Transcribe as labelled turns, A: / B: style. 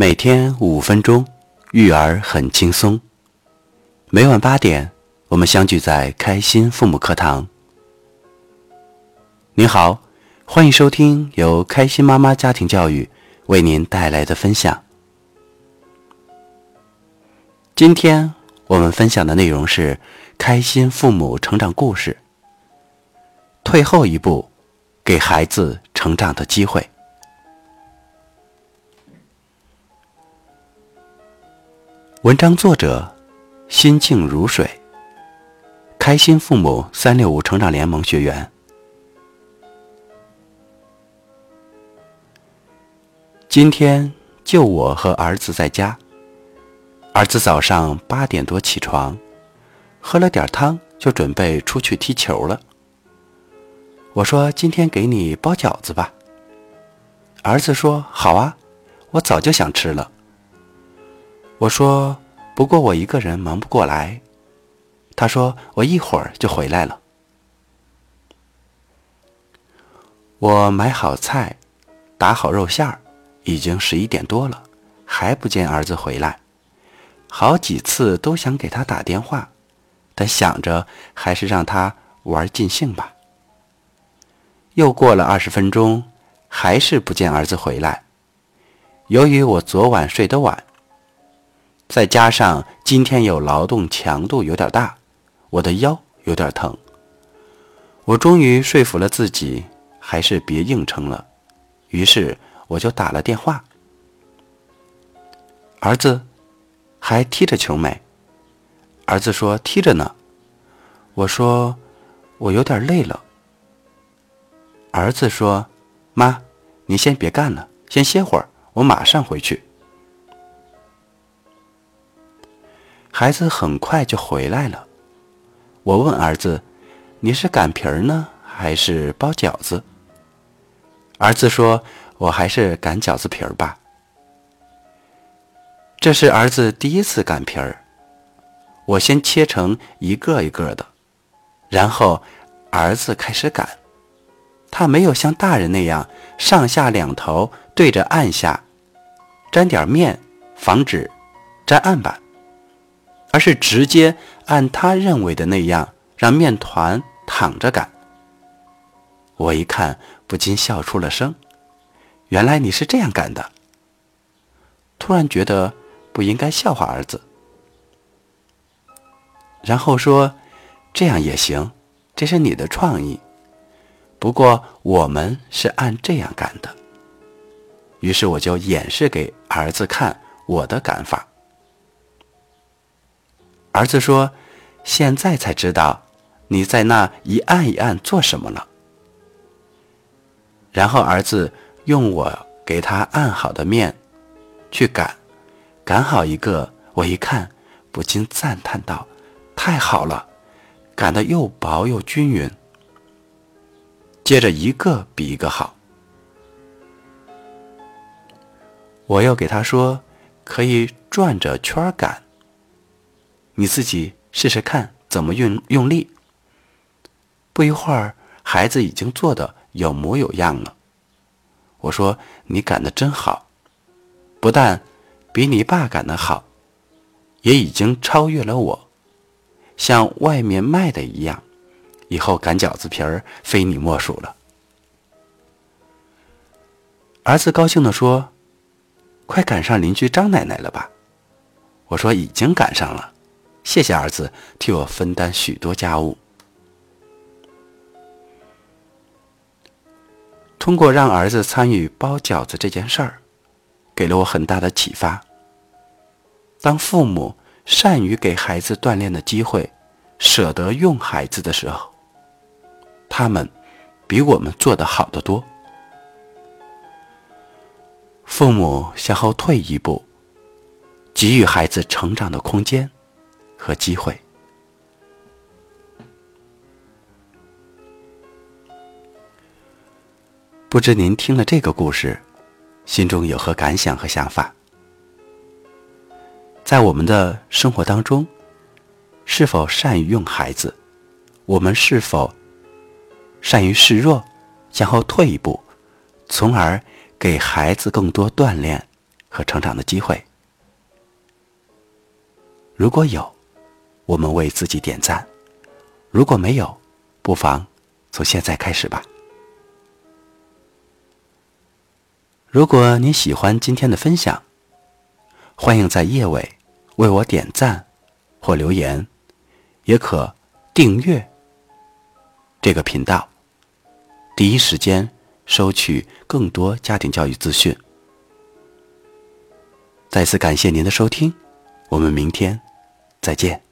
A: 每天五分钟，育儿很轻松。每晚八点，我们相聚在开心父母课堂。您好，欢迎收听由开心妈妈家庭教育为您带来的分享。今天我们分享的内容是开心父母成长故事。退后一步，给孩子成长的机会。文章作者：心静如水，开心父母三六五成长联盟学员。今天就我和儿子在家。儿子早上八点多起床，喝了点汤，就准备出去踢球了。我说：“今天给你包饺子吧。”儿子说：“好啊，我早就想吃了。”我说：“不过我一个人忙不过来。”他说：“我一会儿就回来了。”我买好菜，打好肉馅儿，已经十一点多了，还不见儿子回来。好几次都想给他打电话，但想着还是让他玩尽兴吧。又过了二十分钟，还是不见儿子回来。由于我昨晚睡得晚。再加上今天有劳动强度有点大，我的腰有点疼。我终于说服了自己，还是别硬撑了。于是我就打了电话：“儿子，还踢着球没？”儿子说：“踢着呢。”我说：“我有点累了。”儿子说：“妈，你先别干了，先歇会儿，我马上回去。”孩子很快就回来了。我问儿子：“你是擀皮儿呢，还是包饺子？”儿子说：“我还是擀饺子皮儿吧。”这是儿子第一次擀皮儿。我先切成一个一个的，然后儿子开始擀。他没有像大人那样上下两头对着按下，沾点面，防止粘案板。而是直接按他认为的那样让面团躺着擀。我一看不禁笑出了声，原来你是这样擀的。突然觉得不应该笑话儿子，然后说：“这样也行，这是你的创意。不过我们是按这样擀的。”于是我就演示给儿子看我的擀法。儿子说：“现在才知道，你在那一按一按做什么了。”然后儿子用我给他按好的面去擀，擀好一个，我一看不禁赞叹道：“太好了，擀的又薄又均匀。”接着一个比一个好。我又给他说：“可以转着圈擀。”你自己试试看怎么用用力。不一会儿，孩子已经做的有模有样了。我说：“你擀的真好，不但比你爸擀的好，也已经超越了我，像外面卖的一样。以后擀饺子皮儿非你莫属了。”儿子高兴地说：“快赶上邻居张奶奶了吧？”我说：“已经赶上了。”谢谢儿子替我分担许多家务。通过让儿子参与包饺子这件事儿，给了我很大的启发。当父母善于给孩子锻炼的机会，舍得用孩子的时候，他们比我们做的好得多。父母向后退一步，给予孩子成长的空间。和机会，不知您听了这个故事，心中有何感想和想法？在我们的生活当中，是否善于用孩子？我们是否善于示弱，向后退一步，从而给孩子更多锻炼和成长的机会。如果有，我们为自己点赞；如果没有，不妨从现在开始吧。如果您喜欢今天的分享，欢迎在页尾为我点赞或留言，也可订阅这个频道，第一时间收取更多家庭教育资讯。再次感谢您的收听，我们明天再见。